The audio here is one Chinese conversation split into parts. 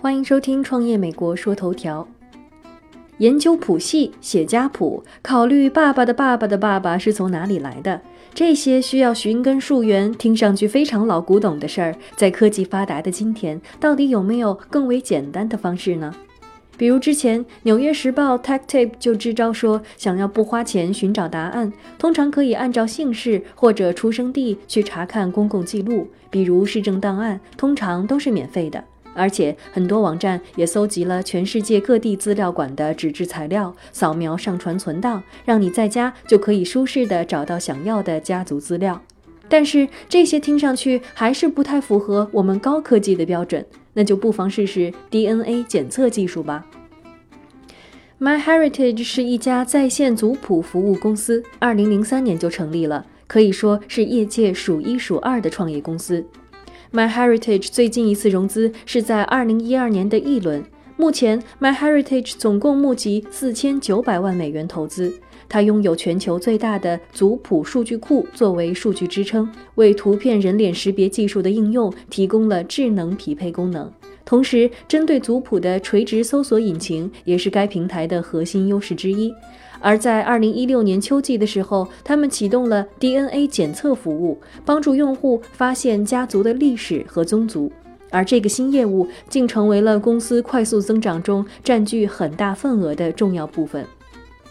欢迎收听《创业美国说头条》。研究谱系、写家谱、考虑爸爸的爸爸的爸爸是从哪里来的，这些需要寻根溯源、听上去非常老古董的事儿，在科技发达的今天，到底有没有更为简单的方式呢？比如之前《纽约时报》Tech Tape 就支招说，想要不花钱寻找答案，通常可以按照姓氏或者出生地去查看公共记录，比如市政档案，通常都是免费的。而且很多网站也搜集了全世界各地资料馆的纸质材料，扫描上传存档，让你在家就可以舒适的找到想要的家族资料。但是这些听上去还是不太符合我们高科技的标准，那就不妨试试 DNA 检测技术吧。MyHeritage 是一家在线族谱服务公司，二零零三年就成立了，可以说是业界数一数二的创业公司。MyHeritage 最近一次融资是在二零一二年的一轮。目前，MyHeritage 总共募集四千九百万美元投资。它拥有全球最大的族谱数据库作为数据支撑，为图片人脸识别技术的应用提供了智能匹配功能。同时，针对族谱的垂直搜索引擎也是该平台的核心优势之一。而在二零一六年秋季的时候，他们启动了 DNA 检测服务，帮助用户发现家族的历史和宗族。而这个新业务竟成为了公司快速增长中占据很大份额的重要部分。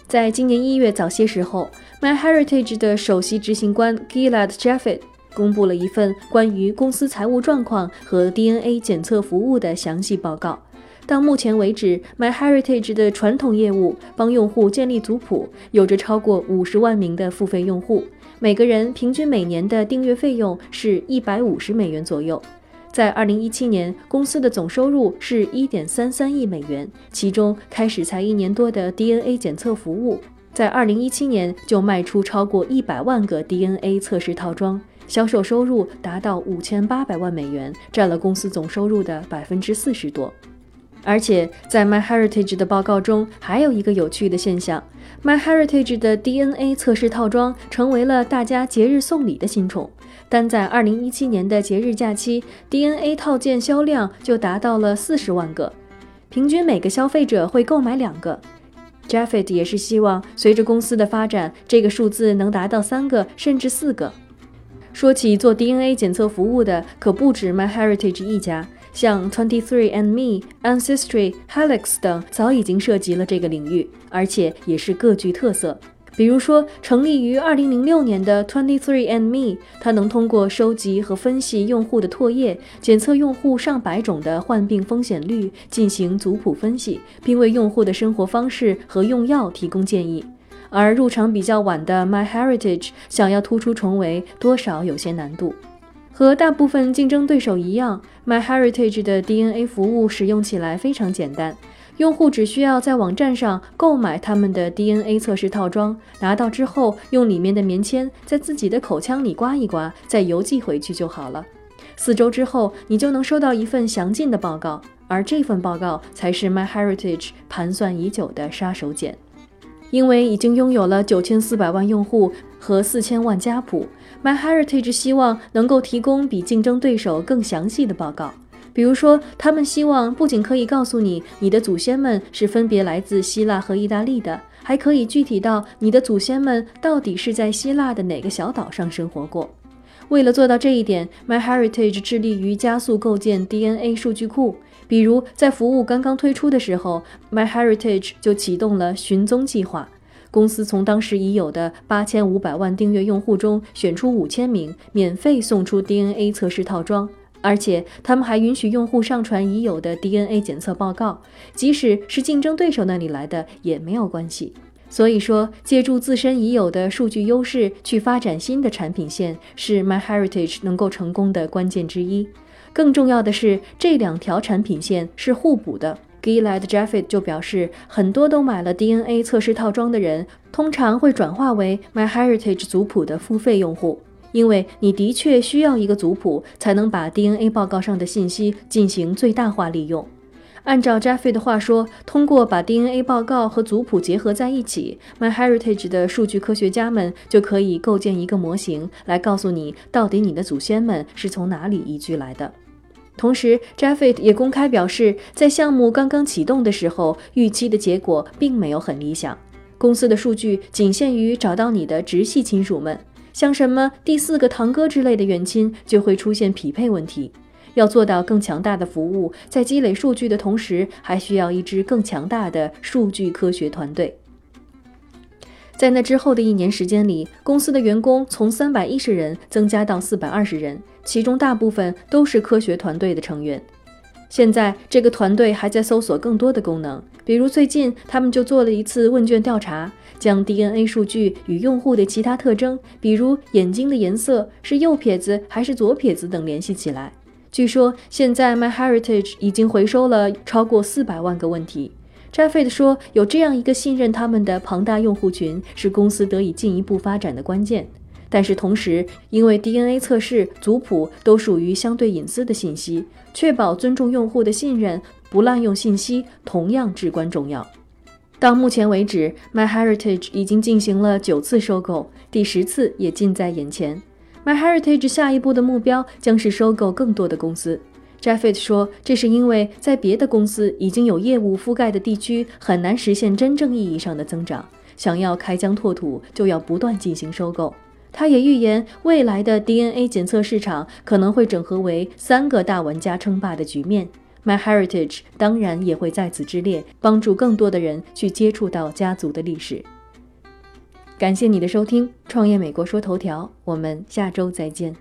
在今年一月早些时候，MyHeritage 的首席执行官 Gilad Jaffet 公布了一份关于公司财务状况和 DNA 检测服务的详细报告。到目前为止，MyHeritage 的传统业务帮用户建立族谱，有着超过五十万名的付费用户，每个人平均每年的订阅费用是一百五十美元左右。在二零一七年，公司的总收入是一点三三亿美元，其中开始才一年多的 DNA 检测服务，在二零一七年就卖出超过一百万个 DNA 测试套装，销售收入达到五千八百万美元，占了公司总收入的百分之四十多。而且在 MyHeritage 的报告中，还有一个有趣的现象：MyHeritage 的 DNA 测试套装成为了大家节日送礼的新宠。单在2017年的节日假期，DNA 套件销量就达到了40万个，平均每个消费者会购买两个。Jeffet 也是希望随着公司的发展，这个数字能达到三个甚至四个。说起做 DNA 检测服务的，可不止 MyHeritage 一家。像 Twenty Three and Me、Ancestry、Helix 等早已经涉及了这个领域，而且也是各具特色。比如说，成立于2006年的 Twenty Three and Me，它能通过收集和分析用户的唾液，检测用户上百种的患病风险率，进行族谱分析，并为用户的生活方式和用药提供建议。而入场比较晚的 MyHeritage，想要突出重围，多少有些难度。和大部分竞争对手一样，MyHeritage 的 DNA 服务使用起来非常简单，用户只需要在网站上购买他们的 DNA 测试套装，拿到之后用里面的棉签在自己的口腔里刮一刮，再邮寄回去就好了。四周之后，你就能收到一份详尽的报告，而这份报告才是 MyHeritage 盘算已久的杀手锏。因为已经拥有了九千四百万用户和四千万家谱，MyHeritage 希望能够提供比竞争对手更详细的报告。比如说，他们希望不仅可以告诉你你的祖先们是分别来自希腊和意大利的，还可以具体到你的祖先们到底是在希腊的哪个小岛上生活过。为了做到这一点，MyHeritage 致力于加速构建 DNA 数据库。比如，在服务刚刚推出的时候，MyHeritage 就启动了寻踪计划。公司从当时已有的八千五百万订阅用户中选出五千名，免费送出 DNA 测试套装。而且，他们还允许用户上传已有的 DNA 检测报告，即使是竞争对手那里来的也没有关系。所以说，借助自身已有的数据优势去发展新的产品线，是 MyHeritage 能够成功的关键之一。更重要的是，这两条产品线是互补的。Gilad Jaffet 就表示，很多都买了 DNA 测试套装的人，通常会转化为 MyHeritage 族谱的付费用户，因为你的确需要一个族谱，才能把 DNA 报告上的信息进行最大化利用。按照 Jeffrey 的话说，通过把 DNA 报告和族谱结合在一起，MyHeritage 的数据科学家们就可以构建一个模型，来告诉你到底你的祖先们是从哪里移居来的。同时，Jeffrey 也公开表示，在项目刚刚启动的时候，预期的结果并没有很理想。公司的数据仅限于找到你的直系亲属们，像什么第四个堂哥之类的远亲就会出现匹配问题。要做到更强大的服务，在积累数据的同时，还需要一支更强大的数据科学团队。在那之后的一年时间里，公司的员工从三百一十人增加到四百二十人，其中大部分都是科学团队的成员。现在，这个团队还在搜索更多的功能，比如最近他们就做了一次问卷调查，将 DNA 数据与用户的其他特征，比如眼睛的颜色是右撇子还是左撇子等联系起来。据说现在 MyHeritage 已经回收了超过四百万个问题。Jeffrey 说，有这样一个信任他们的庞大用户群，是公司得以进一步发展的关键。但是同时，因为 DNA 测试、族谱都属于相对隐私的信息，确保尊重用户的信任、不滥用信息同样至关重要。到目前为止，MyHeritage 已经进行了九次收购，第十次也近在眼前。MyHeritage 下一步的目标将是收购更多的公司。Jeffrey 说：“这是因为在别的公司已经有业务覆盖的地区，很难实现真正意义上的增长。想要开疆拓土，就要不断进行收购。”他也预言，未来的 DNA 检测市场可能会整合为三个大玩家称霸的局面。MyHeritage 当然也会在此之列，帮助更多的人去接触到家族的历史。感谢你的收听，《创业美国说头条》，我们下周再见。